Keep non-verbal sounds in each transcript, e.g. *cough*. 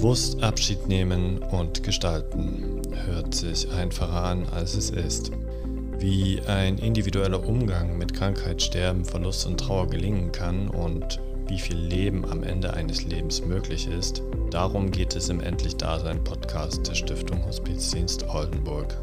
Bewusst Abschied nehmen und gestalten hört sich einfacher an, als es ist. Wie ein individueller Umgang mit Krankheit, Sterben, Verlust und Trauer gelingen kann und wie viel Leben am Ende eines Lebens möglich ist, darum geht es im Endlich Dasein Podcast der Stiftung Hospizdienst Oldenburg.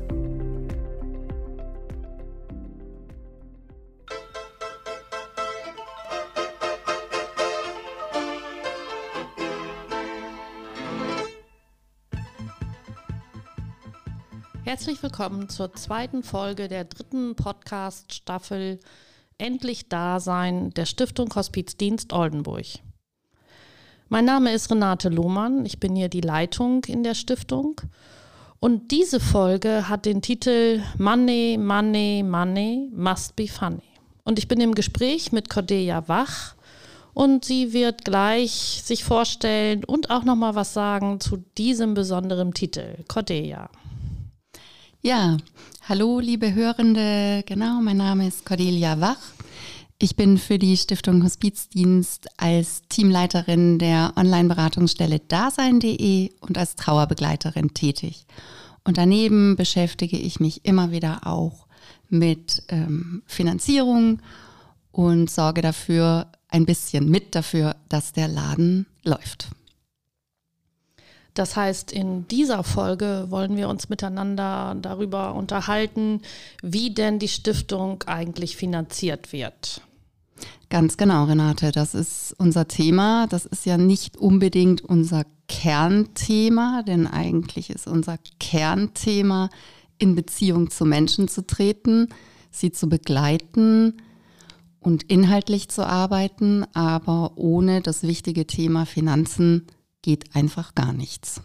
Herzlich willkommen zur zweiten Folge der dritten Podcast-Staffel Endlich Dasein der Stiftung Hospizdienst Oldenburg. Mein Name ist Renate Lohmann, ich bin hier die Leitung in der Stiftung und diese Folge hat den Titel Money, Money, Money must be funny. Und ich bin im Gespräch mit Cordelia Wach und sie wird gleich sich vorstellen und auch noch mal was sagen zu diesem besonderen Titel. Cordelia. Ja, hallo liebe Hörende, genau, mein Name ist Cordelia Wach. Ich bin für die Stiftung Hospizdienst als Teamleiterin der Online-Beratungsstelle dasein.de und als Trauerbegleiterin tätig. Und daneben beschäftige ich mich immer wieder auch mit ähm, Finanzierung und sorge dafür ein bisschen mit dafür, dass der Laden läuft. Das heißt, in dieser Folge wollen wir uns miteinander darüber unterhalten, wie denn die Stiftung eigentlich finanziert wird. Ganz genau, Renate, das ist unser Thema. Das ist ja nicht unbedingt unser Kernthema, denn eigentlich ist unser Kernthema, in Beziehung zu Menschen zu treten, sie zu begleiten und inhaltlich zu arbeiten, aber ohne das wichtige Thema Finanzen geht einfach gar nichts.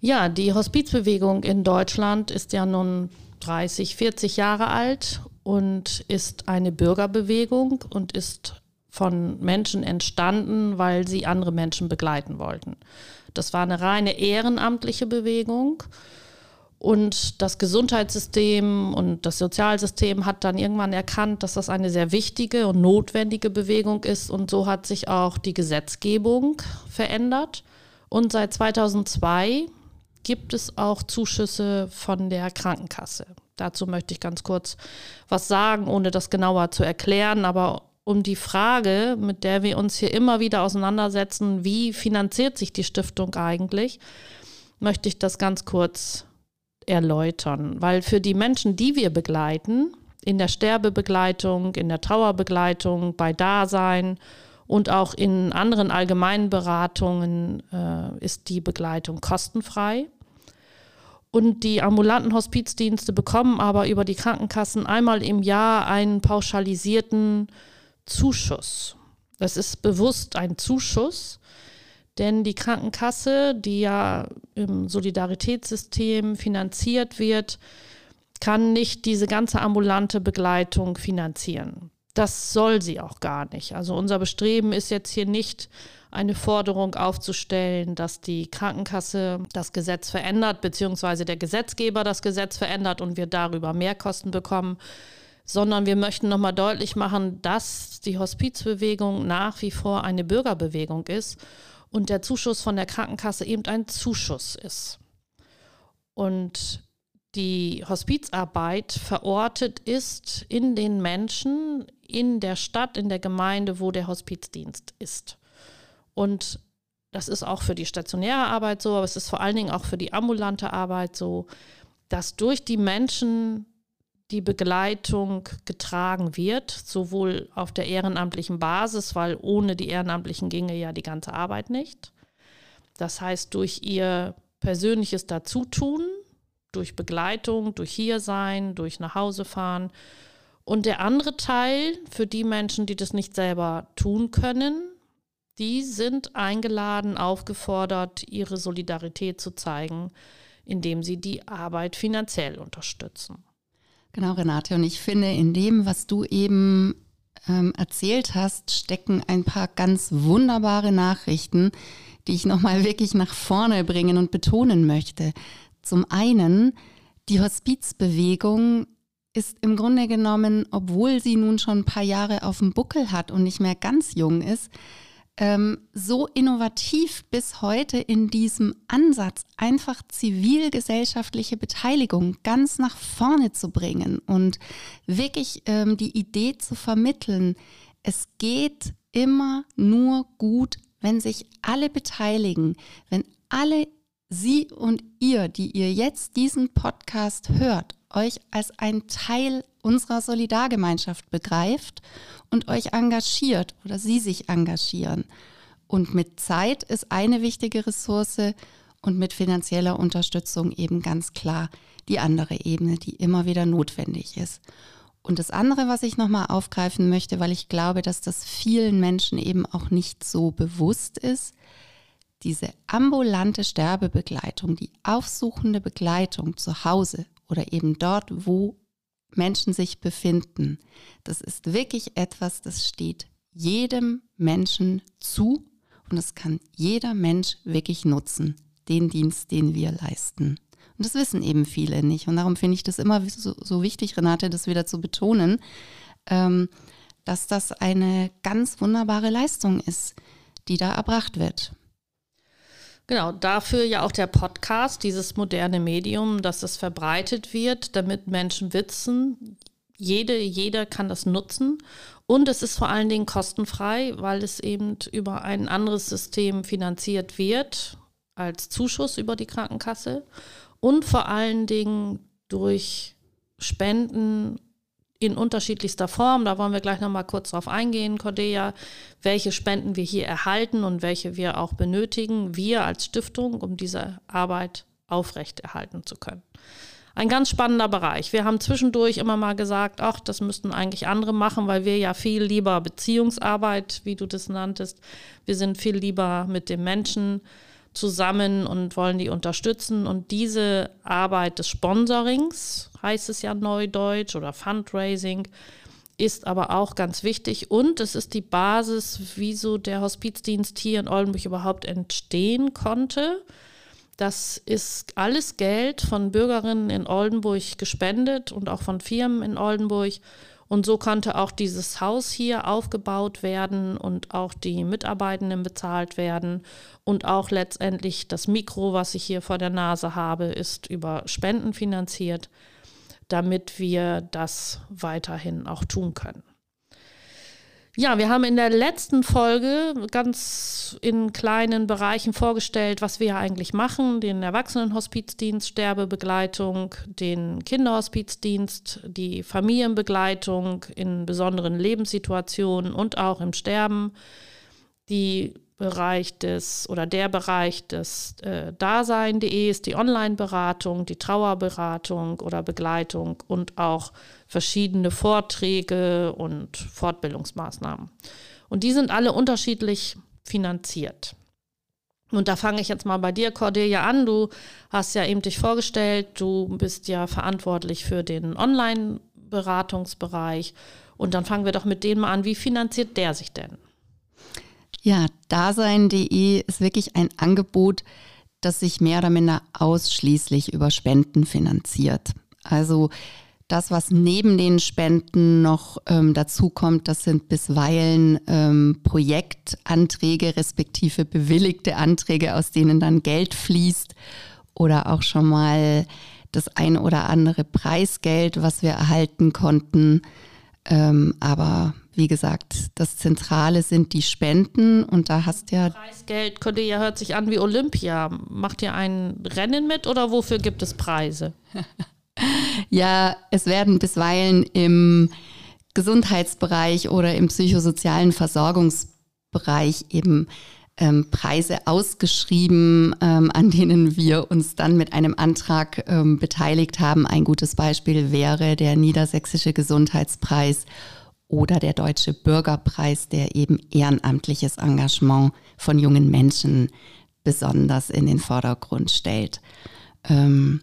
Ja, die Hospizbewegung in Deutschland ist ja nun 30, 40 Jahre alt und ist eine Bürgerbewegung und ist von Menschen entstanden, weil sie andere Menschen begleiten wollten. Das war eine reine ehrenamtliche Bewegung. Und das Gesundheitssystem und das Sozialsystem hat dann irgendwann erkannt, dass das eine sehr wichtige und notwendige Bewegung ist. Und so hat sich auch die Gesetzgebung verändert. Und seit 2002 gibt es auch Zuschüsse von der Krankenkasse. Dazu möchte ich ganz kurz was sagen, ohne das genauer zu erklären. Aber um die Frage, mit der wir uns hier immer wieder auseinandersetzen, wie finanziert sich die Stiftung eigentlich, möchte ich das ganz kurz erläutern. Weil für die Menschen, die wir begleiten, in der Sterbebegleitung, in der Trauerbegleitung, bei Dasein und auch in anderen allgemeinen Beratungen äh, ist die Begleitung kostenfrei. Und die ambulanten Hospizdienste bekommen aber über die Krankenkassen einmal im Jahr einen pauschalisierten Zuschuss. Das ist bewusst ein Zuschuss, denn die Krankenkasse, die ja im Solidaritätssystem finanziert wird, kann nicht diese ganze ambulante Begleitung finanzieren. Das soll sie auch gar nicht. Also unser Bestreben ist jetzt hier nicht eine Forderung aufzustellen, dass die Krankenkasse das Gesetz verändert, beziehungsweise der Gesetzgeber das Gesetz verändert und wir darüber mehr Kosten bekommen, sondern wir möchten nochmal deutlich machen, dass die Hospizbewegung nach wie vor eine Bürgerbewegung ist und der Zuschuss von der Krankenkasse eben ein Zuschuss ist. Und die Hospizarbeit verortet ist in den Menschen, in der Stadt, in der Gemeinde, wo der Hospizdienst ist. Und das ist auch für die stationäre Arbeit so, aber es ist vor allen Dingen auch für die ambulante Arbeit so, dass durch die Menschen die Begleitung getragen wird, sowohl auf der ehrenamtlichen Basis, weil ohne die Ehrenamtlichen ginge ja die ganze Arbeit nicht. Das heißt, durch ihr persönliches Dazutun, durch Begleitung, durch Hiersein, durch nach Hause fahren. Und der andere Teil für die Menschen, die das nicht selber tun können, die sind eingeladen, aufgefordert, ihre Solidarität zu zeigen, indem sie die Arbeit finanziell unterstützen. Genau, Renate. Und ich finde, in dem, was du eben ähm, erzählt hast, stecken ein paar ganz wunderbare Nachrichten, die ich nochmal wirklich nach vorne bringen und betonen möchte. Zum einen, die Hospizbewegung ist im Grunde genommen, obwohl sie nun schon ein paar Jahre auf dem Buckel hat und nicht mehr ganz jung ist, ähm, so innovativ bis heute in diesem Ansatz, einfach zivilgesellschaftliche Beteiligung ganz nach vorne zu bringen und wirklich ähm, die Idee zu vermitteln, es geht immer nur gut, wenn sich alle beteiligen, wenn alle Sie und ihr, die ihr jetzt diesen Podcast hört, euch als ein Teil unserer Solidargemeinschaft begreift und euch engagiert oder sie sich engagieren. Und mit Zeit ist eine wichtige Ressource und mit finanzieller Unterstützung eben ganz klar die andere Ebene, die immer wieder notwendig ist. Und das andere, was ich nochmal aufgreifen möchte, weil ich glaube, dass das vielen Menschen eben auch nicht so bewusst ist, diese ambulante Sterbebegleitung, die aufsuchende Begleitung zu Hause oder eben dort, wo Menschen sich befinden, das ist wirklich etwas, das steht jedem Menschen zu und das kann jeder Mensch wirklich nutzen, den Dienst, den wir leisten. Und das wissen eben viele nicht. Und darum finde ich das immer so, so, wichtig, Renate, das wieder zu betonen, ähm, dass das eine ganz wunderbare Leistung ist, die da erbracht wird. Genau, dafür ja auch der Podcast, dieses moderne Medium, dass es verbreitet wird, damit Menschen wissen, jede, jeder kann das nutzen. Und es ist vor allen Dingen kostenfrei, weil es eben über ein anderes System finanziert wird, als Zuschuss über die Krankenkasse. Und vor allen Dingen durch Spenden in unterschiedlichster Form. Da wollen wir gleich nochmal kurz drauf eingehen, Cordelia, welche Spenden wir hier erhalten und welche wir auch benötigen, wir als Stiftung, um diese Arbeit aufrechterhalten zu können. Ein ganz spannender Bereich. Wir haben zwischendurch immer mal gesagt, ach, das müssten eigentlich andere machen, weil wir ja viel lieber Beziehungsarbeit, wie du das nanntest, wir sind viel lieber mit dem Menschen zusammen und wollen die unterstützen. Und diese Arbeit des Sponsorings, heißt es ja neudeutsch, oder Fundraising, ist aber auch ganz wichtig. Und es ist die Basis, wieso der Hospizdienst hier in Oldenburg überhaupt entstehen konnte. Das ist alles Geld von Bürgerinnen in Oldenburg gespendet und auch von Firmen in Oldenburg. Und so konnte auch dieses Haus hier aufgebaut werden und auch die Mitarbeitenden bezahlt werden. Und auch letztendlich das Mikro, was ich hier vor der Nase habe, ist über Spenden finanziert, damit wir das weiterhin auch tun können. Ja, wir haben in der letzten Folge ganz in kleinen Bereichen vorgestellt, was wir ja eigentlich machen. Den Erwachsenenhospizdienst, Sterbebegleitung, den Kinderhospizdienst, die Familienbegleitung in besonderen Lebenssituationen und auch im Sterben, die Bereich des oder der Bereich des äh, Dasein.de ist die Online-Beratung, die Trauerberatung oder Begleitung und auch verschiedene Vorträge und Fortbildungsmaßnahmen. Und die sind alle unterschiedlich finanziert. Und da fange ich jetzt mal bei dir, Cordelia, an. Du hast ja eben dich vorgestellt, du bist ja verantwortlich für den Online-Beratungsbereich. Und dann fangen wir doch mit dem an. Wie finanziert der sich denn? Ja, Dasein.de ist wirklich ein Angebot, das sich mehr oder minder ausschließlich über Spenden finanziert. Also das, was neben den Spenden noch ähm, dazukommt, das sind bisweilen ähm, Projektanträge respektive bewilligte Anträge, aus denen dann Geld fließt oder auch schon mal das ein oder andere Preisgeld, was wir erhalten konnten. Ähm, aber wie gesagt, das Zentrale sind die Spenden und da hast ja. Preisgeld könnte ja hört sich an wie Olympia. Macht ihr ein Rennen mit oder wofür gibt es Preise? *laughs* ja, es werden bisweilen im Gesundheitsbereich oder im psychosozialen Versorgungsbereich eben ähm, Preise ausgeschrieben, ähm, an denen wir uns dann mit einem Antrag ähm, beteiligt haben. Ein gutes Beispiel wäre der Niedersächsische Gesundheitspreis oder der Deutsche Bürgerpreis, der eben ehrenamtliches Engagement von jungen Menschen besonders in den Vordergrund stellt. Ähm,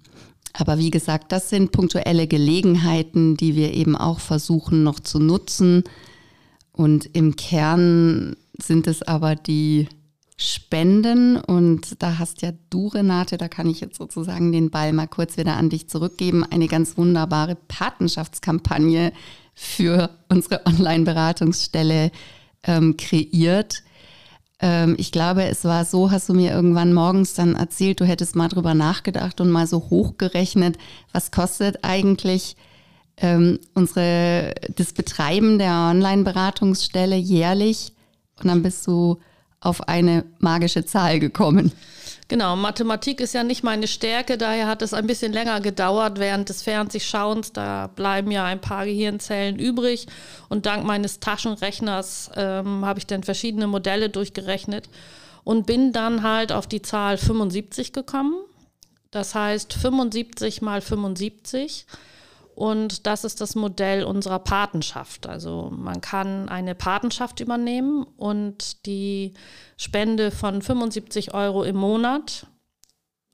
aber wie gesagt, das sind punktuelle Gelegenheiten, die wir eben auch versuchen noch zu nutzen. Und im Kern sind es aber die Spenden. Und da hast ja du, Renate, da kann ich jetzt sozusagen den Ball mal kurz wieder an dich zurückgeben, eine ganz wunderbare Patenschaftskampagne für unsere Online-Beratungsstelle ähm, kreiert. Ähm, ich glaube, es war so, hast du mir irgendwann morgens dann erzählt, du hättest mal drüber nachgedacht und mal so hochgerechnet, was kostet eigentlich ähm, unsere, das Betreiben der Online-Beratungsstelle jährlich und dann bist du auf eine magische Zahl gekommen. Genau, Mathematik ist ja nicht meine Stärke, daher hat es ein bisschen länger gedauert während des Fernsehschauens. Da bleiben ja ein paar Gehirnzellen übrig und dank meines Taschenrechners ähm, habe ich dann verschiedene Modelle durchgerechnet und bin dann halt auf die Zahl 75 gekommen. Das heißt 75 mal 75 und das ist das Modell unserer Patenschaft. Also man kann eine Patenschaft übernehmen und die Spende von 75 Euro im Monat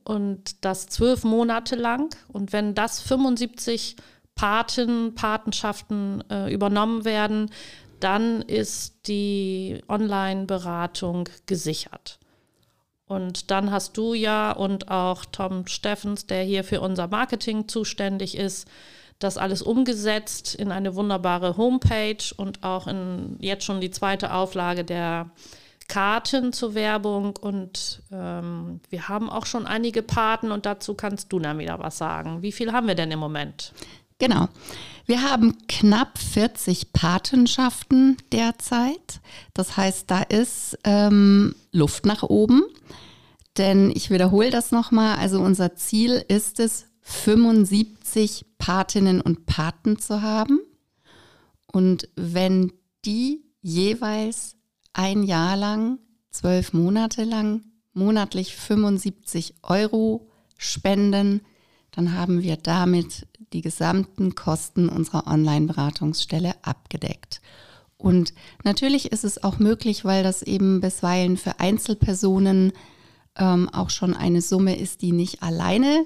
und das zwölf Monate lang. Und wenn das 75 Paten, Patenschaften äh, übernommen werden, dann ist die Online-Beratung gesichert. Und dann hast du ja und auch Tom Steffens, der hier für unser Marketing zuständig ist, das alles umgesetzt in eine wunderbare Homepage und auch in jetzt schon die zweite Auflage der Karten zur Werbung und ähm, wir haben auch schon einige Paten und dazu kannst du dann wieder was sagen. Wie viel haben wir denn im Moment? Genau. Wir haben knapp 40 Patenschaften derzeit. Das heißt, da ist ähm, Luft nach oben. Denn ich wiederhole das nochmal. Also unser Ziel ist es, 75 Patinnen und Paten zu haben. Und wenn die jeweils ein Jahr lang, zwölf Monate lang, monatlich 75 Euro spenden, dann haben wir damit die gesamten Kosten unserer Online-Beratungsstelle abgedeckt. Und natürlich ist es auch möglich, weil das eben bisweilen für Einzelpersonen ähm, auch schon eine Summe ist, die nicht alleine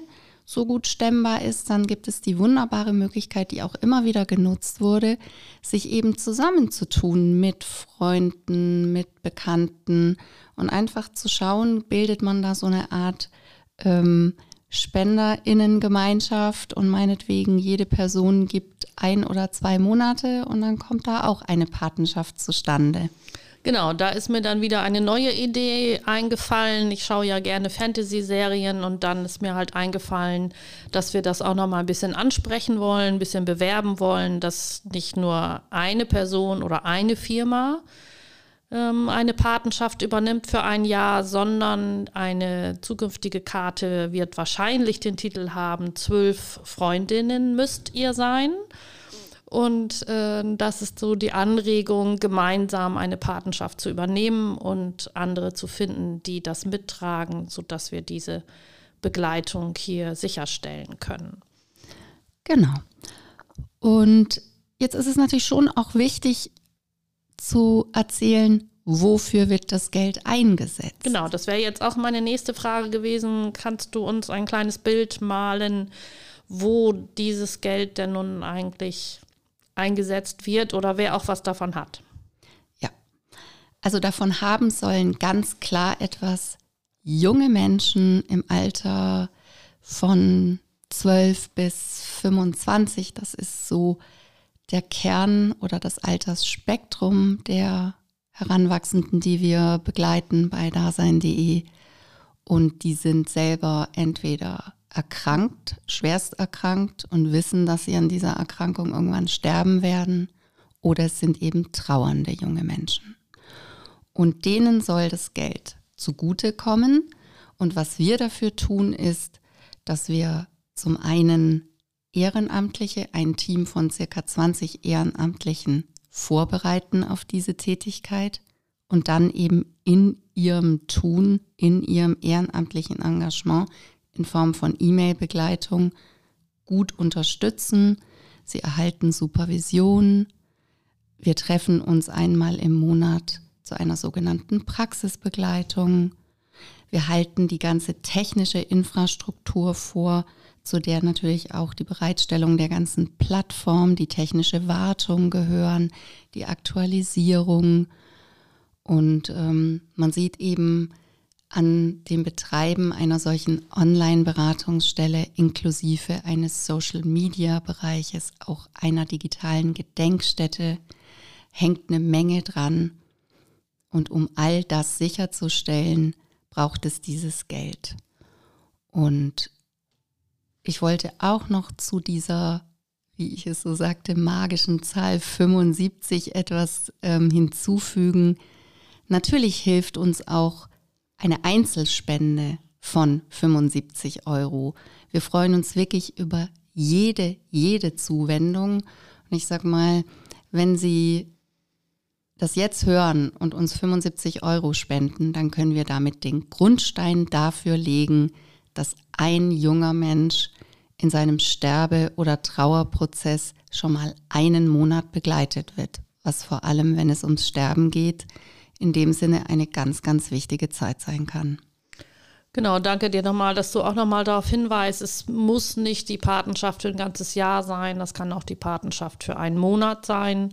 so gut stemmbar ist, dann gibt es die wunderbare Möglichkeit, die auch immer wieder genutzt wurde, sich eben zusammenzutun mit Freunden, mit Bekannten und einfach zu schauen, bildet man da so eine Art ähm, Spenderinnengemeinschaft und meinetwegen jede Person gibt ein oder zwei Monate und dann kommt da auch eine Patenschaft zustande. Genau, da ist mir dann wieder eine neue Idee eingefallen. Ich schaue ja gerne Fantasy-Serien und dann ist mir halt eingefallen, dass wir das auch noch mal ein bisschen ansprechen wollen, ein bisschen bewerben wollen, dass nicht nur eine Person oder eine Firma ähm, eine Patenschaft übernimmt für ein Jahr, sondern eine zukünftige Karte wird wahrscheinlich den Titel haben, zwölf Freundinnen müsst ihr sein. Und äh, das ist so die Anregung, gemeinsam eine Patenschaft zu übernehmen und andere zu finden, die das mittragen, sodass wir diese Begleitung hier sicherstellen können. Genau. Und jetzt ist es natürlich schon auch wichtig zu erzählen, wofür wird das Geld eingesetzt? Genau, das wäre jetzt auch meine nächste Frage gewesen. Kannst du uns ein kleines Bild malen, wo dieses Geld denn nun eigentlich eingesetzt wird oder wer auch was davon hat. Ja, also davon haben sollen ganz klar etwas junge Menschen im Alter von 12 bis 25. Das ist so der Kern oder das Altersspektrum der Heranwachsenden, die wir begleiten bei dasein.de. Und die sind selber entweder erkrankt, schwerst erkrankt und wissen, dass sie an dieser Erkrankung irgendwann sterben werden. Oder es sind eben trauernde junge Menschen. Und denen soll das Geld zugutekommen. Und was wir dafür tun, ist, dass wir zum einen Ehrenamtliche, ein Team von circa 20 Ehrenamtlichen vorbereiten auf diese Tätigkeit und dann eben in ihrem Tun, in ihrem ehrenamtlichen Engagement in Form von E-Mail-Begleitung gut unterstützen. Sie erhalten Supervision. Wir treffen uns einmal im Monat zu einer sogenannten Praxisbegleitung. Wir halten die ganze technische Infrastruktur vor, zu der natürlich auch die Bereitstellung der ganzen Plattform, die technische Wartung gehören, die Aktualisierung. Und ähm, man sieht eben, an dem Betreiben einer solchen Online-Beratungsstelle inklusive eines Social-Media-Bereiches, auch einer digitalen Gedenkstätte, hängt eine Menge dran. Und um all das sicherzustellen, braucht es dieses Geld. Und ich wollte auch noch zu dieser, wie ich es so sagte, magischen Zahl 75 etwas ähm, hinzufügen. Natürlich hilft uns auch eine Einzelspende von 75 Euro. Wir freuen uns wirklich über jede, jede Zuwendung. Und ich sage mal, wenn Sie das jetzt hören und uns 75 Euro spenden, dann können wir damit den Grundstein dafür legen, dass ein junger Mensch in seinem Sterbe- oder Trauerprozess schon mal einen Monat begleitet wird, was vor allem, wenn es ums Sterben geht, in dem Sinne eine ganz, ganz wichtige Zeit sein kann. Genau, danke dir nochmal, dass du auch nochmal darauf hinweist, es muss nicht die Patenschaft für ein ganzes Jahr sein, das kann auch die Patenschaft für einen Monat sein.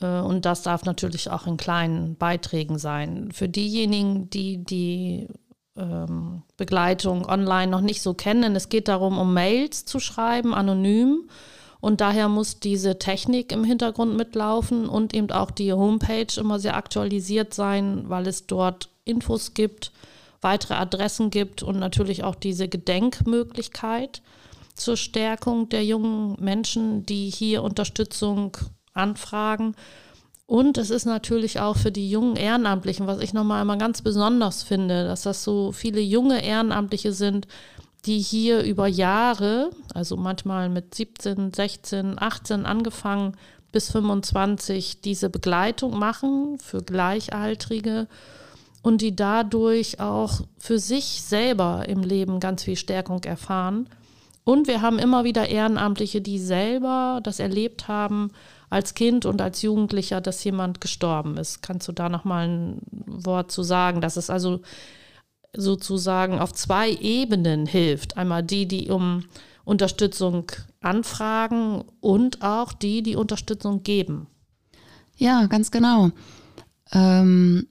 Äh, und das darf natürlich auch in kleinen Beiträgen sein. Für diejenigen, die die ähm, Begleitung online noch nicht so kennen, es geht darum, um Mails zu schreiben, anonym. Und daher muss diese Technik im Hintergrund mitlaufen und eben auch die Homepage immer sehr aktualisiert sein, weil es dort Infos gibt, weitere Adressen gibt und natürlich auch diese Gedenkmöglichkeit zur Stärkung der jungen Menschen, die hier Unterstützung anfragen. Und es ist natürlich auch für die jungen Ehrenamtlichen, was ich nochmal immer ganz besonders finde, dass das so viele junge Ehrenamtliche sind, die hier über Jahre, also manchmal mit 17, 16, 18 angefangen bis 25, diese Begleitung machen für Gleichaltrige und die dadurch auch für sich selber im Leben ganz viel Stärkung erfahren. Und wir haben immer wieder Ehrenamtliche, die selber das erlebt haben, als Kind und als Jugendlicher, dass jemand gestorben ist. Kannst du da noch mal ein Wort zu sagen, dass es also sozusagen auf zwei Ebenen hilft? Einmal die, die um Unterstützung anfragen und auch die, die Unterstützung geben. Ja, ganz genau. Ähm,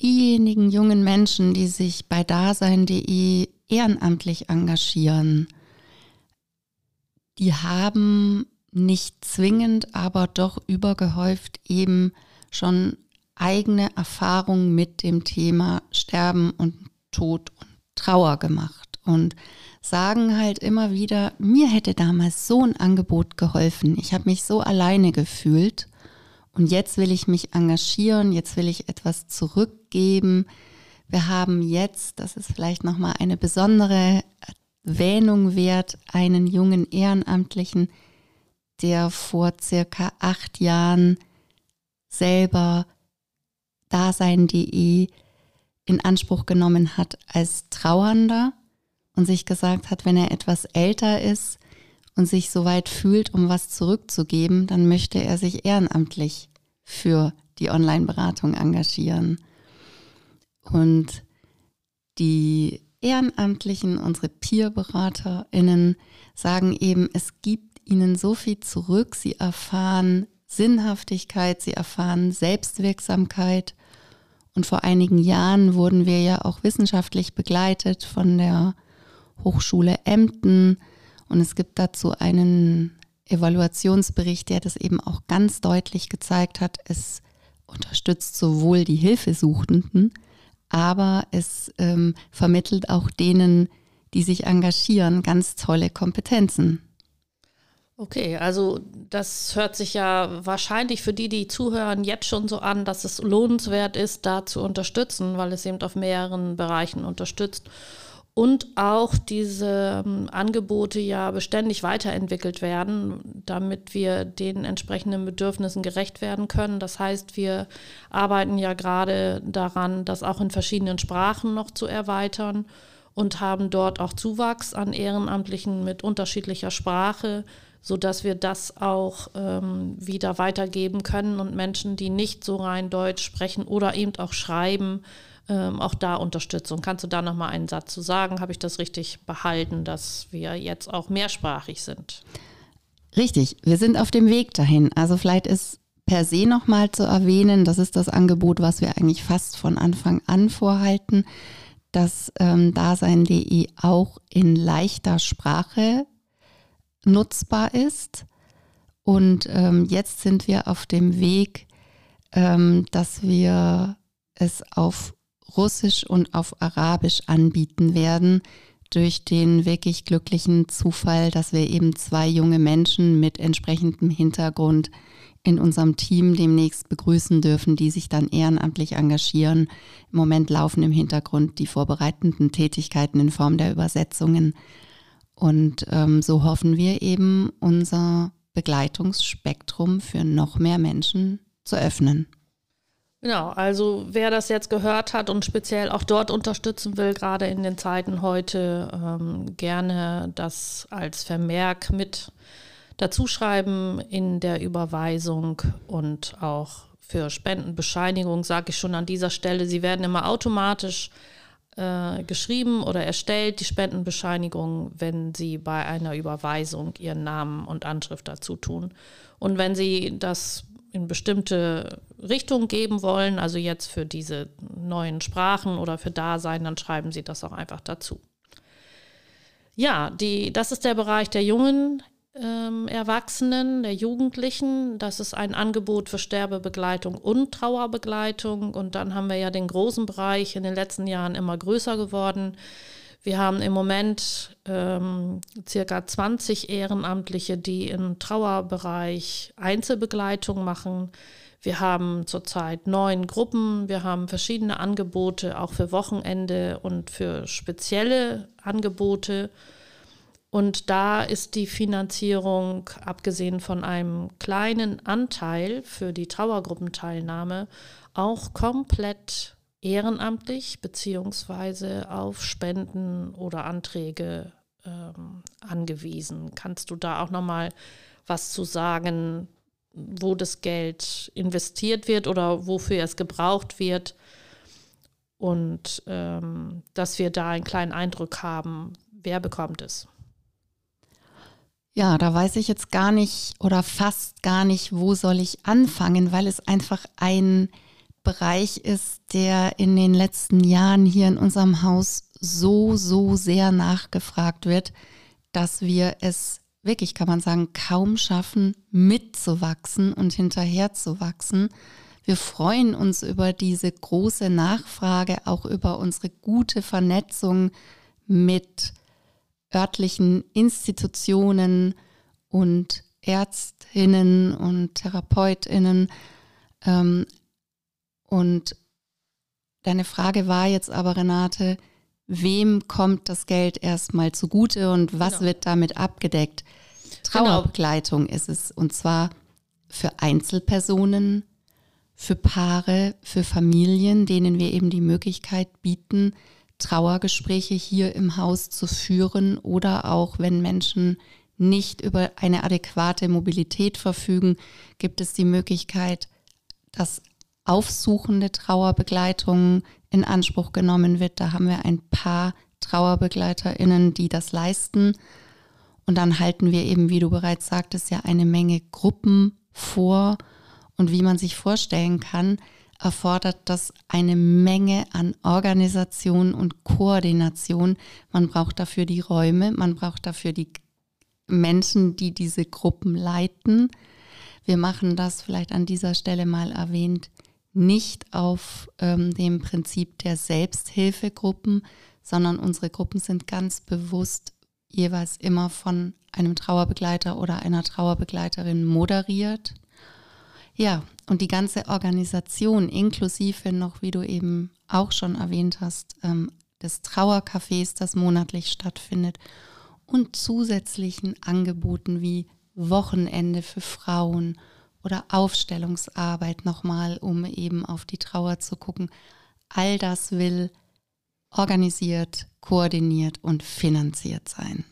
diejenigen jungen Menschen, die sich bei Dasein.de ehrenamtlich engagieren, die haben nicht zwingend, aber doch übergehäuft eben schon eigene Erfahrungen mit dem Thema Sterben und Tod und Trauer gemacht und sagen halt immer wieder, mir hätte damals so ein Angebot geholfen. Ich habe mich so alleine gefühlt und jetzt will ich mich engagieren, jetzt will ich etwas zurückgeben. Wir haben jetzt, das ist vielleicht noch mal eine besondere Erwähnung wert, einen jungen Ehrenamtlichen, der vor circa acht Jahren selber Dasein.de in Anspruch genommen hat als Trauernder und sich gesagt hat, wenn er etwas älter ist und sich so weit fühlt, um was zurückzugeben, dann möchte er sich ehrenamtlich für die Online-Beratung engagieren. Und die Ehrenamtlichen, unsere Peer-BeraterInnen sagen eben, es gibt ihnen so viel zurück. Sie erfahren Sinnhaftigkeit, sie erfahren Selbstwirksamkeit. Und vor einigen Jahren wurden wir ja auch wissenschaftlich begleitet von der Hochschule Emden. Und es gibt dazu einen Evaluationsbericht, der das eben auch ganz deutlich gezeigt hat. Es unterstützt sowohl die Hilfesuchenden, aber es ähm, vermittelt auch denen, die sich engagieren, ganz tolle Kompetenzen. Okay, also das hört sich ja wahrscheinlich für die, die zuhören, jetzt schon so an, dass es lohnenswert ist, da zu unterstützen, weil es eben auf mehreren Bereichen unterstützt und auch diese ähm, Angebote ja beständig weiterentwickelt werden, damit wir den entsprechenden Bedürfnissen gerecht werden können. Das heißt, wir arbeiten ja gerade daran, das auch in verschiedenen Sprachen noch zu erweitern und haben dort auch Zuwachs an Ehrenamtlichen mit unterschiedlicher Sprache sodass wir das auch ähm, wieder weitergeben können und Menschen, die nicht so rein Deutsch sprechen oder eben auch schreiben, ähm, auch da Unterstützung. Kannst du da nochmal einen Satz zu sagen? Habe ich das richtig behalten, dass wir jetzt auch mehrsprachig sind? Richtig, wir sind auf dem Weg dahin. Also vielleicht ist per se nochmal zu erwähnen, das ist das Angebot, was wir eigentlich fast von Anfang an vorhalten, dass ähm, Dasein.de auch in leichter Sprache nutzbar ist. Und ähm, jetzt sind wir auf dem Weg, ähm, dass wir es auf Russisch und auf Arabisch anbieten werden, durch den wirklich glücklichen Zufall, dass wir eben zwei junge Menschen mit entsprechendem Hintergrund in unserem Team demnächst begrüßen dürfen, die sich dann ehrenamtlich engagieren. Im Moment laufen im Hintergrund die vorbereitenden Tätigkeiten in Form der Übersetzungen. Und ähm, so hoffen wir eben, unser Begleitungsspektrum für noch mehr Menschen zu öffnen. Genau, also wer das jetzt gehört hat und speziell auch dort unterstützen will, gerade in den Zeiten heute, ähm, gerne das als Vermerk mit dazuschreiben in der Überweisung und auch für Spendenbescheinigung sage ich schon an dieser Stelle, sie werden immer automatisch äh, geschrieben oder erstellt, die Spendenbescheinigung, wenn Sie bei einer Überweisung Ihren Namen und Anschrift dazu tun. Und wenn Sie das in bestimmte Richtungen geben wollen, also jetzt für diese neuen Sprachen oder für Dasein, dann schreiben Sie das auch einfach dazu. Ja, die, das ist der Bereich der jungen ähm, Erwachsenen, der Jugendlichen. Das ist ein Angebot für Sterbebegleitung und Trauerbegleitung. Und dann haben wir ja den großen Bereich in den letzten Jahren immer größer geworden. Wir haben im Moment ähm, circa 20 Ehrenamtliche, die im Trauerbereich Einzelbegleitung machen. Wir haben zurzeit neun Gruppen. Wir haben verschiedene Angebote, auch für Wochenende und für spezielle Angebote. Und da ist die Finanzierung, abgesehen von einem kleinen Anteil für die Trauergruppenteilnahme, auch komplett ehrenamtlich beziehungsweise auf Spenden oder Anträge ähm, angewiesen. Kannst du da auch noch mal was zu sagen, wo das Geld investiert wird oder wofür es gebraucht wird? Und ähm, dass wir da einen kleinen Eindruck haben, wer bekommt es. Ja, da weiß ich jetzt gar nicht oder fast gar nicht, wo soll ich anfangen, weil es einfach ein Bereich ist, der in den letzten Jahren hier in unserem Haus so, so sehr nachgefragt wird, dass wir es wirklich, kann man sagen, kaum schaffen, mitzuwachsen und hinterherzuwachsen. Wir freuen uns über diese große Nachfrage, auch über unsere gute Vernetzung mit örtlichen Institutionen und Ärztinnen und Therapeutinnen. Ähm, und deine Frage war jetzt aber, Renate, wem kommt das Geld erstmal zugute und was genau. wird damit abgedeckt? Trauerbegleitung genau. ist es und zwar für Einzelpersonen, für Paare, für Familien, denen wir eben die Möglichkeit bieten, Trauergespräche hier im Haus zu führen oder auch wenn Menschen nicht über eine adäquate Mobilität verfügen, gibt es die Möglichkeit, dass aufsuchende Trauerbegleitung in Anspruch genommen wird. Da haben wir ein paar Trauerbegleiterinnen, die das leisten. Und dann halten wir eben, wie du bereits sagtest, ja eine Menge Gruppen vor. Und wie man sich vorstellen kann, erfordert das eine Menge an Organisation und Koordination. Man braucht dafür die Räume, man braucht dafür die Menschen, die diese Gruppen leiten. Wir machen das vielleicht an dieser Stelle mal erwähnt, nicht auf ähm, dem Prinzip der Selbsthilfegruppen, sondern unsere Gruppen sind ganz bewusst jeweils immer von einem Trauerbegleiter oder einer Trauerbegleiterin moderiert. Ja, und die ganze Organisation, inklusive noch, wie du eben auch schon erwähnt hast, ähm, des Trauercafés, das monatlich stattfindet, und zusätzlichen Angeboten wie Wochenende für Frauen oder Aufstellungsarbeit nochmal, um eben auf die Trauer zu gucken. All das will organisiert, koordiniert und finanziert sein.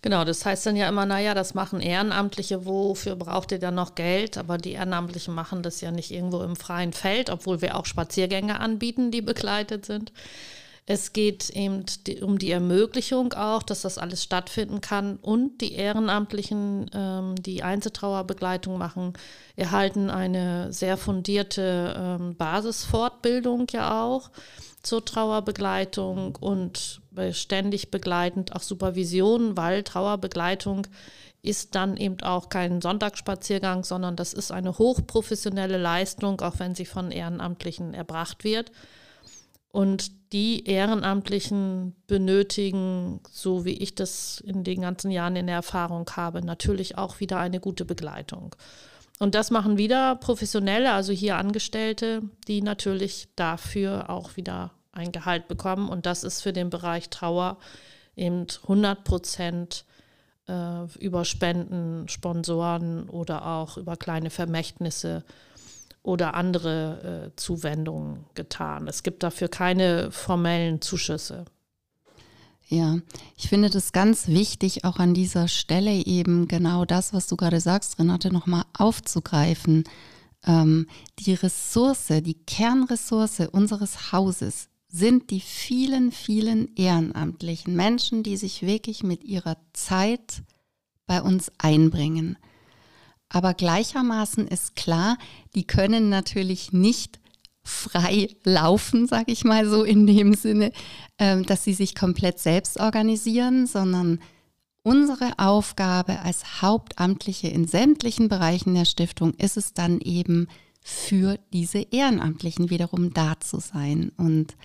Genau, das heißt dann ja immer, naja, das machen Ehrenamtliche, wofür braucht ihr dann noch Geld? Aber die Ehrenamtlichen machen das ja nicht irgendwo im freien Feld, obwohl wir auch Spaziergänge anbieten, die begleitet sind. Es geht eben um die Ermöglichung auch, dass das alles stattfinden kann. Und die Ehrenamtlichen, ähm, die Einzeltrauerbegleitung machen, erhalten eine sehr fundierte ähm, Basisfortbildung ja auch zur Trauerbegleitung und ständig begleitend auch Supervision, weil Trauerbegleitung ist dann eben auch kein Sonntagsspaziergang, sondern das ist eine hochprofessionelle Leistung, auch wenn sie von Ehrenamtlichen erbracht wird. Und die Ehrenamtlichen benötigen, so wie ich das in den ganzen Jahren in der Erfahrung habe, natürlich auch wieder eine gute Begleitung. Und das machen wieder Professionelle, also hier Angestellte, die natürlich dafür auch wieder ein Gehalt bekommen. Und das ist für den Bereich Trauer eben 100 Prozent äh, über Spenden, Sponsoren oder auch über kleine Vermächtnisse oder andere äh, Zuwendungen getan. Es gibt dafür keine formellen Zuschüsse. Ja, ich finde das ganz wichtig, auch an dieser Stelle eben genau das, was du gerade sagst, Renate, nochmal aufzugreifen. Ähm, die Ressource, die Kernressource unseres Hauses sind die vielen, vielen ehrenamtlichen Menschen, die sich wirklich mit ihrer Zeit bei uns einbringen. Aber gleichermaßen ist klar, die können natürlich nicht frei laufen, sage ich mal so in dem Sinne, ähm, dass sie sich komplett selbst organisieren, sondern unsere Aufgabe als Hauptamtliche in sämtlichen Bereichen der Stiftung ist es dann eben für diese Ehrenamtlichen wiederum da zu sein und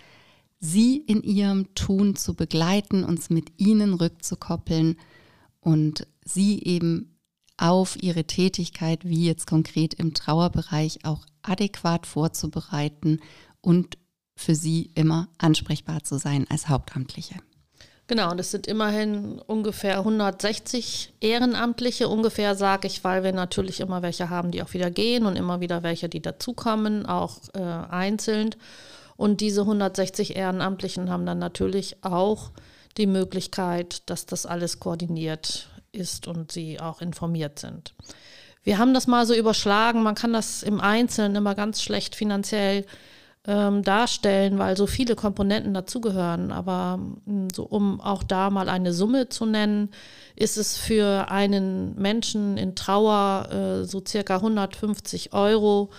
sie in ihrem Tun zu begleiten, uns mit ihnen rückzukoppeln und sie eben auf ihre Tätigkeit, wie jetzt konkret im Trauerbereich, auch adäquat vorzubereiten und für sie immer ansprechbar zu sein als Hauptamtliche. Genau, und es sind immerhin ungefähr 160 Ehrenamtliche, ungefähr sage ich, weil wir natürlich immer welche haben, die auch wieder gehen und immer wieder welche, die dazukommen, auch äh, einzeln. Und diese 160 Ehrenamtlichen haben dann natürlich auch die Möglichkeit, dass das alles koordiniert ist und sie auch informiert sind. Wir haben das mal so überschlagen, man kann das im Einzelnen immer ganz schlecht finanziell ähm, darstellen, weil so viele Komponenten dazugehören. Aber hm, so, um auch da mal eine Summe zu nennen, ist es für einen Menschen in Trauer äh, so circa 150 Euro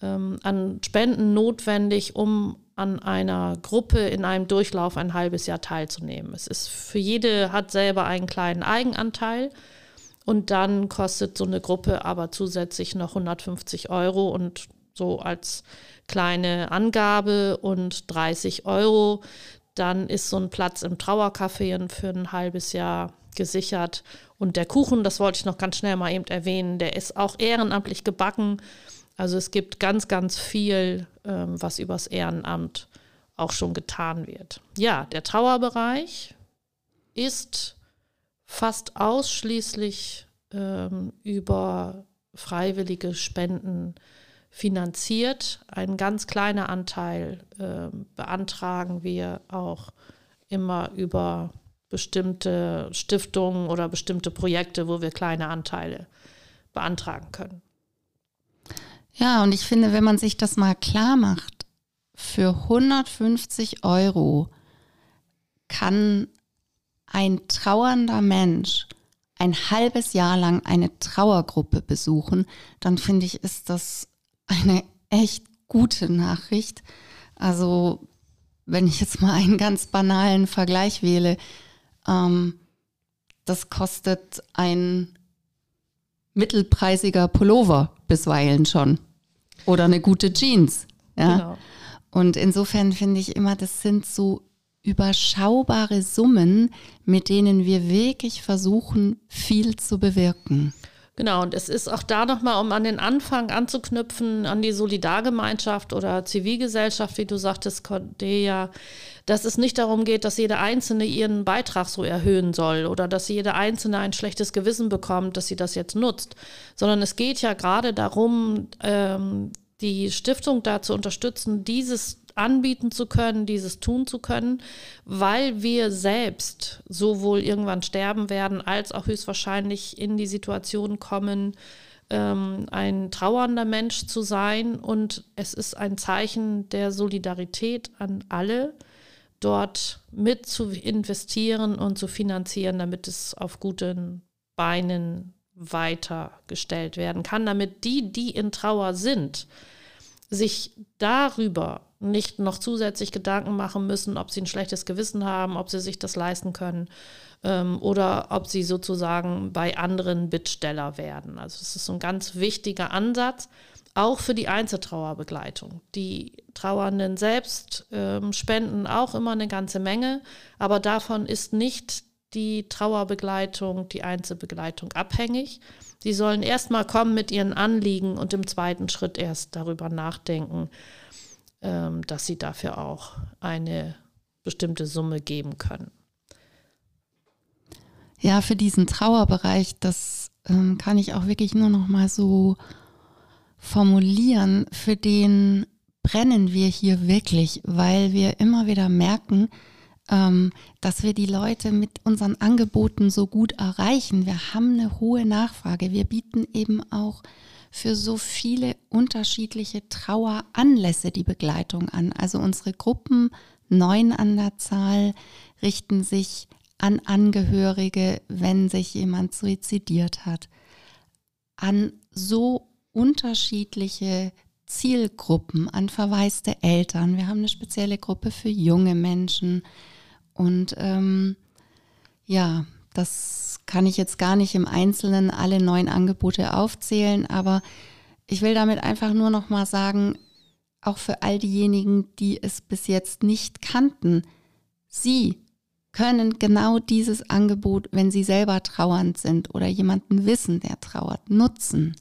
ähm, an Spenden notwendig, um an einer Gruppe in einem Durchlauf ein halbes Jahr teilzunehmen. Es ist für jede hat selber einen kleinen Eigenanteil und dann kostet so eine Gruppe aber zusätzlich noch 150 Euro und so als kleine Angabe und 30 Euro. Dann ist so ein Platz im Trauercafé für ein halbes Jahr gesichert. Und der Kuchen, das wollte ich noch ganz schnell mal eben erwähnen, der ist auch ehrenamtlich gebacken. Also es gibt ganz, ganz viel, ähm, was übers Ehrenamt auch schon getan wird. Ja, der Trauerbereich ist fast ausschließlich ähm, über freiwillige Spenden finanziert. Ein ganz kleiner Anteil äh, beantragen wir auch immer über bestimmte Stiftungen oder bestimmte Projekte, wo wir kleine Anteile beantragen können. Ja, und ich finde, wenn man sich das mal klar macht, für 150 Euro kann ein trauernder Mensch ein halbes Jahr lang eine Trauergruppe besuchen, dann finde ich, ist das eine echt gute Nachricht. Also, wenn ich jetzt mal einen ganz banalen Vergleich wähle, ähm, das kostet ein mittelpreisiger Pullover bisweilen schon oder eine gute Jeans. Ja? Genau. Und insofern finde ich immer, das sind so überschaubare Summen, mit denen wir wirklich versuchen, viel zu bewirken. Genau, und es ist auch da nochmal, um an den Anfang anzuknüpfen, an die Solidargemeinschaft oder Zivilgesellschaft, wie du sagtest, Cordelia, dass es nicht darum geht, dass jede Einzelne ihren Beitrag so erhöhen soll oder dass jede Einzelne ein schlechtes Gewissen bekommt, dass sie das jetzt nutzt, sondern es geht ja gerade darum, ähm, die Stiftung da zu unterstützen, dieses anbieten zu können, dieses tun zu können, weil wir selbst sowohl irgendwann sterben werden, als auch höchstwahrscheinlich in die Situation kommen, ähm, ein trauernder Mensch zu sein. Und es ist ein Zeichen der Solidarität an alle, dort mit zu investieren und zu finanzieren, damit es auf guten Beinen weitergestellt werden kann, damit die, die in Trauer sind, sich darüber nicht noch zusätzlich Gedanken machen müssen, ob sie ein schlechtes Gewissen haben, ob sie sich das leisten können ähm, oder ob sie sozusagen bei anderen Bittsteller werden. Also es ist ein ganz wichtiger Ansatz, auch für die Einzeltrauerbegleitung. Die Trauernden selbst ähm, spenden auch immer eine ganze Menge, aber davon ist nicht die Trauerbegleitung, die Einzelbegleitung abhängig. Sie sollen erstmal kommen mit ihren Anliegen und im zweiten Schritt erst darüber nachdenken, ähm, dass sie dafür auch eine bestimmte Summe geben können. Ja, für diesen Trauerbereich, das ähm, kann ich auch wirklich nur noch mal so formulieren. Für den brennen wir hier wirklich, weil wir immer wieder merken, ähm, dass wir die Leute mit unseren Angeboten so gut erreichen. Wir haben eine hohe Nachfrage. Wir bieten eben auch für so viele unterschiedliche Traueranlässe die Begleitung an. Also unsere Gruppen, neun an der Zahl, richten sich an Angehörige, wenn sich jemand suizidiert hat, an so unterschiedliche Zielgruppen, an verwaiste Eltern. Wir haben eine spezielle Gruppe für junge Menschen. Und ähm, ja, das kann ich jetzt gar nicht im Einzelnen alle neuen Angebote aufzählen, aber ich will damit einfach nur noch mal sagen, auch für all diejenigen, die es bis jetzt nicht kannten, Sie können genau dieses Angebot, wenn sie selber trauernd sind oder jemanden wissen, der trauert, nutzen.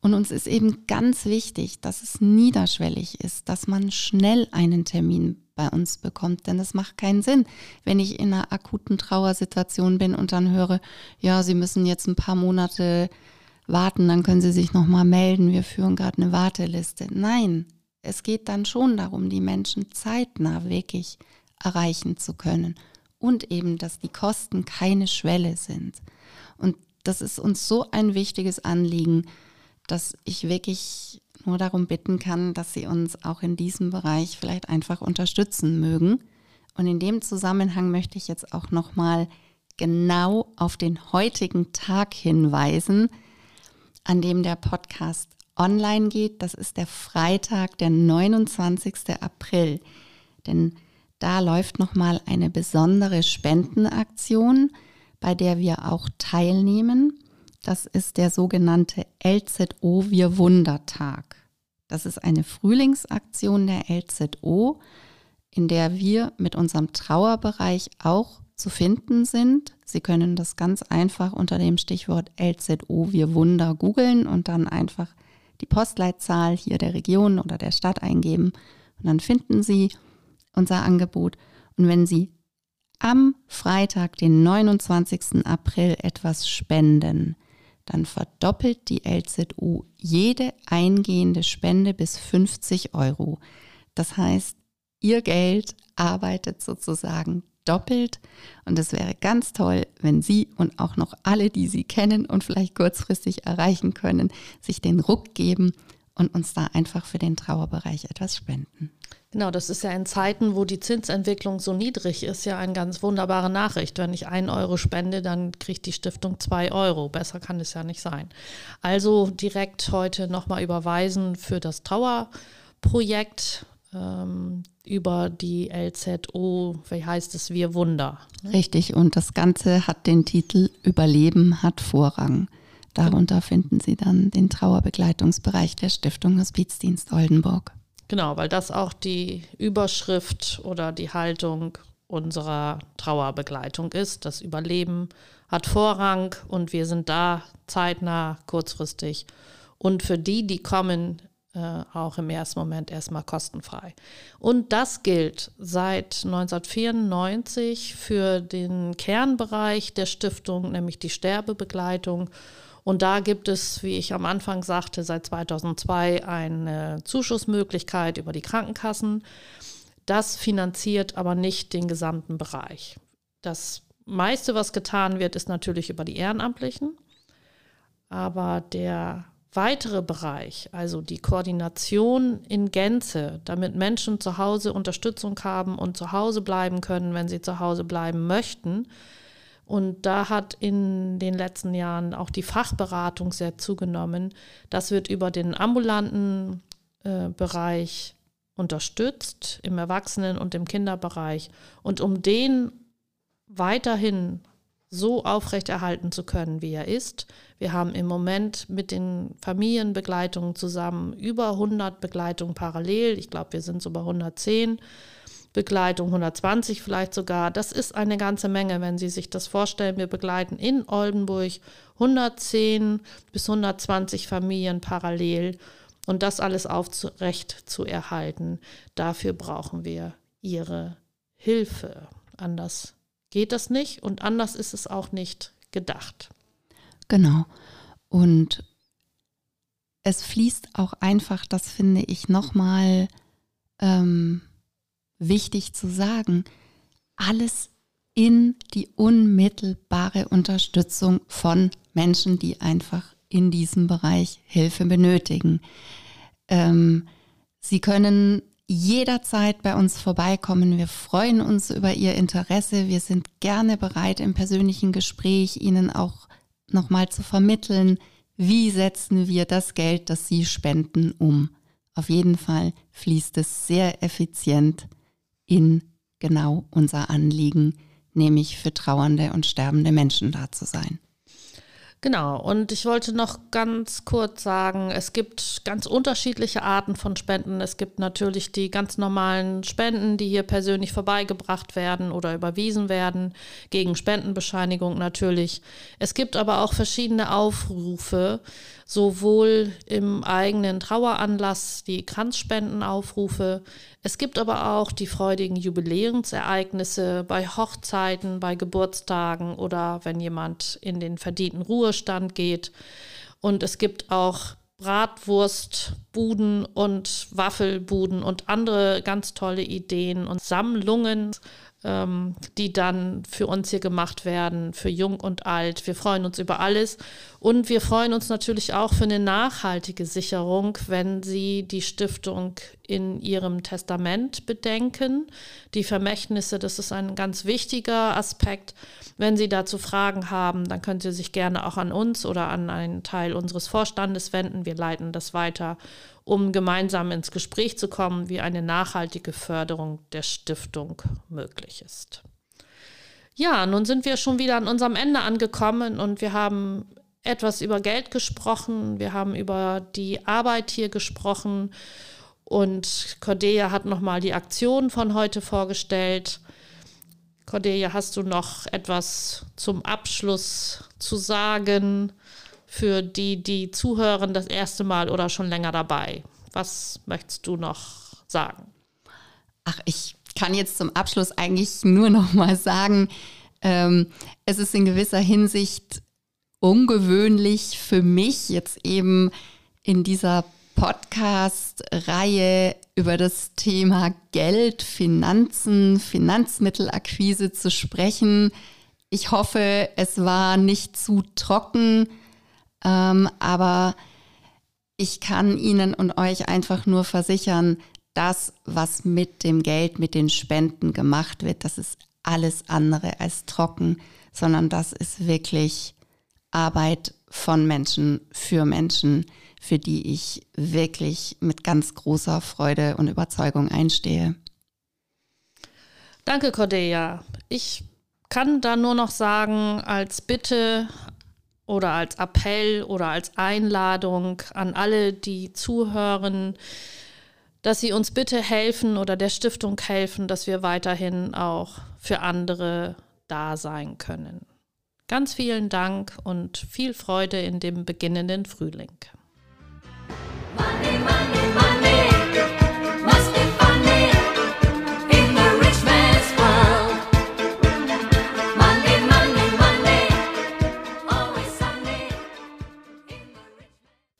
Und uns ist eben ganz wichtig, dass es niederschwellig ist, dass man schnell einen Termin bei uns bekommt. Denn es macht keinen Sinn, wenn ich in einer akuten Trauersituation bin und dann höre, ja, Sie müssen jetzt ein paar Monate warten, dann können Sie sich nochmal melden, wir führen gerade eine Warteliste. Nein, es geht dann schon darum, die Menschen zeitnah wirklich erreichen zu können und eben, dass die Kosten keine Schwelle sind. Und das ist uns so ein wichtiges Anliegen, dass ich wirklich nur darum bitten kann, dass Sie uns auch in diesem Bereich vielleicht einfach unterstützen mögen. Und in dem Zusammenhang möchte ich jetzt auch noch mal genau auf den heutigen Tag hinweisen, an dem der Podcast online geht. Das ist der Freitag, der 29. April. Denn da läuft nochmal eine besondere Spendenaktion, bei der wir auch teilnehmen. Das ist der sogenannte LZO Wir Wundertag. Das ist eine Frühlingsaktion der LZO, in der wir mit unserem Trauerbereich auch zu finden sind. Sie können das ganz einfach unter dem Stichwort LZO Wir Wunder googeln und dann einfach die Postleitzahl hier der Region oder der Stadt eingeben. Und dann finden Sie unser Angebot. Und wenn Sie am Freitag, den 29. April, etwas spenden, dann verdoppelt die LZU jede eingehende Spende bis 50 Euro. Das heißt, Ihr Geld arbeitet sozusagen doppelt und es wäre ganz toll, wenn Sie und auch noch alle, die Sie kennen und vielleicht kurzfristig erreichen können, sich den Ruck geben und uns da einfach für den Trauerbereich etwas spenden. Genau, das ist ja in Zeiten, wo die Zinsentwicklung so niedrig ist, ja eine ganz wunderbare Nachricht. Wenn ich einen Euro spende, dann kriegt die Stiftung zwei Euro. Besser kann es ja nicht sein. Also direkt heute nochmal überweisen für das Trauerprojekt ähm, über die LZO, wie heißt es, Wir Wunder. Ne? Richtig, und das Ganze hat den Titel Überleben hat Vorrang. Darunter finden Sie dann den Trauerbegleitungsbereich der Stiftung Hospizdienst Oldenburg. Genau, weil das auch die Überschrift oder die Haltung unserer Trauerbegleitung ist. Das Überleben hat Vorrang und wir sind da zeitnah, kurzfristig und für die, die kommen, äh, auch im ersten Moment erstmal kostenfrei. Und das gilt seit 1994 für den Kernbereich der Stiftung, nämlich die Sterbebegleitung und da gibt es, wie ich am Anfang sagte, seit 2002 eine Zuschussmöglichkeit über die Krankenkassen. Das finanziert aber nicht den gesamten Bereich. Das meiste, was getan wird, ist natürlich über die Ehrenamtlichen. Aber der weitere Bereich, also die Koordination in Gänze, damit Menschen zu Hause Unterstützung haben und zu Hause bleiben können, wenn sie zu Hause bleiben möchten, und da hat in den letzten Jahren auch die Fachberatung sehr zugenommen. Das wird über den ambulanten äh, Bereich unterstützt im Erwachsenen- und im Kinderbereich. Und um den weiterhin so aufrechterhalten zu können, wie er ist. Wir haben im Moment mit den Familienbegleitungen zusammen über 100 Begleitungen parallel. Ich glaube, wir sind so bei 110 Begleitungen, 120 vielleicht sogar. Das ist eine ganze Menge, wenn Sie sich das vorstellen. Wir begleiten in Oldenburg 110 bis 120 Familien parallel und das alles aufrecht zu erhalten. Dafür brauchen wir Ihre Hilfe. Anders geht das nicht und anders ist es auch nicht gedacht. Genau. Und es fließt auch einfach, das finde ich nochmal ähm, wichtig zu sagen, alles in die unmittelbare Unterstützung von Menschen, die einfach in diesem Bereich Hilfe benötigen. Ähm, sie können jederzeit bei uns vorbeikommen. Wir freuen uns über Ihr Interesse. Wir sind gerne bereit, im persönlichen Gespräch Ihnen auch nochmal zu vermitteln, wie setzen wir das Geld, das Sie spenden, um. Auf jeden Fall fließt es sehr effizient in genau unser Anliegen, nämlich für trauernde und sterbende Menschen da zu sein. Genau, und ich wollte noch ganz kurz sagen, es gibt ganz unterschiedliche Arten von Spenden. Es gibt natürlich die ganz normalen Spenden, die hier persönlich vorbeigebracht werden oder überwiesen werden, gegen Spendenbescheinigung natürlich. Es gibt aber auch verschiedene Aufrufe, sowohl im eigenen Traueranlass, die Kranzspendenaufrufe, es gibt aber auch die freudigen Jubiläumsereignisse bei Hochzeiten, bei Geburtstagen oder wenn jemand in den verdienten Ruhestand geht. Und es gibt auch Bratwurstbuden und Waffelbuden und andere ganz tolle Ideen und Sammlungen ähm, die dann für uns hier gemacht werden, für jung und alt. Wir freuen uns über alles und wir freuen uns natürlich auch für eine nachhaltige Sicherung, wenn Sie die Stiftung in Ihrem Testament bedenken. Die Vermächtnisse, das ist ein ganz wichtiger Aspekt. Wenn Sie dazu Fragen haben, dann können Sie sich gerne auch an uns oder an einen Teil unseres Vorstandes wenden. Wir leiten das weiter um gemeinsam ins Gespräch zu kommen, wie eine nachhaltige Förderung der Stiftung möglich ist. Ja, nun sind wir schon wieder an unserem Ende angekommen und wir haben etwas über Geld gesprochen, wir haben über die Arbeit hier gesprochen und Cordelia hat nochmal die Aktion von heute vorgestellt. Cordelia, hast du noch etwas zum Abschluss zu sagen? Für die, die zuhören, das erste Mal oder schon länger dabei? Was möchtest du noch sagen? Ach, ich kann jetzt zum Abschluss eigentlich nur noch mal sagen, ähm, es ist in gewisser Hinsicht ungewöhnlich für mich jetzt eben in dieser Podcast-Reihe über das Thema Geld, Finanzen, Finanzmittelakquise zu sprechen. Ich hoffe, es war nicht zu trocken ähm, aber ich kann Ihnen und euch einfach nur versichern, das, was mit dem Geld, mit den Spenden gemacht wird, das ist alles andere als trocken, sondern das ist wirklich Arbeit von Menschen für Menschen, für die ich wirklich mit ganz großer Freude und Überzeugung einstehe. Danke, Cordelia. Ich kann da nur noch sagen, als Bitte oder als Appell oder als Einladung an alle, die zuhören, dass sie uns bitte helfen oder der Stiftung helfen, dass wir weiterhin auch für andere da sein können. Ganz vielen Dank und viel Freude in dem beginnenden Frühling. Money, money.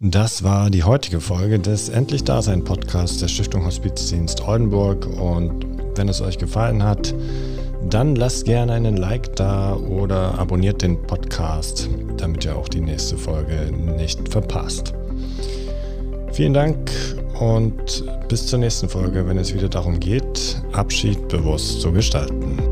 Das war die heutige Folge des Endlich Dasein Podcasts der Stiftung Hospizdienst Oldenburg und wenn es euch gefallen hat, dann lasst gerne einen Like da oder abonniert den Podcast, damit ihr auch die nächste Folge nicht verpasst. Vielen Dank und bis zur nächsten Folge, wenn es wieder darum geht, Abschied bewusst zu gestalten.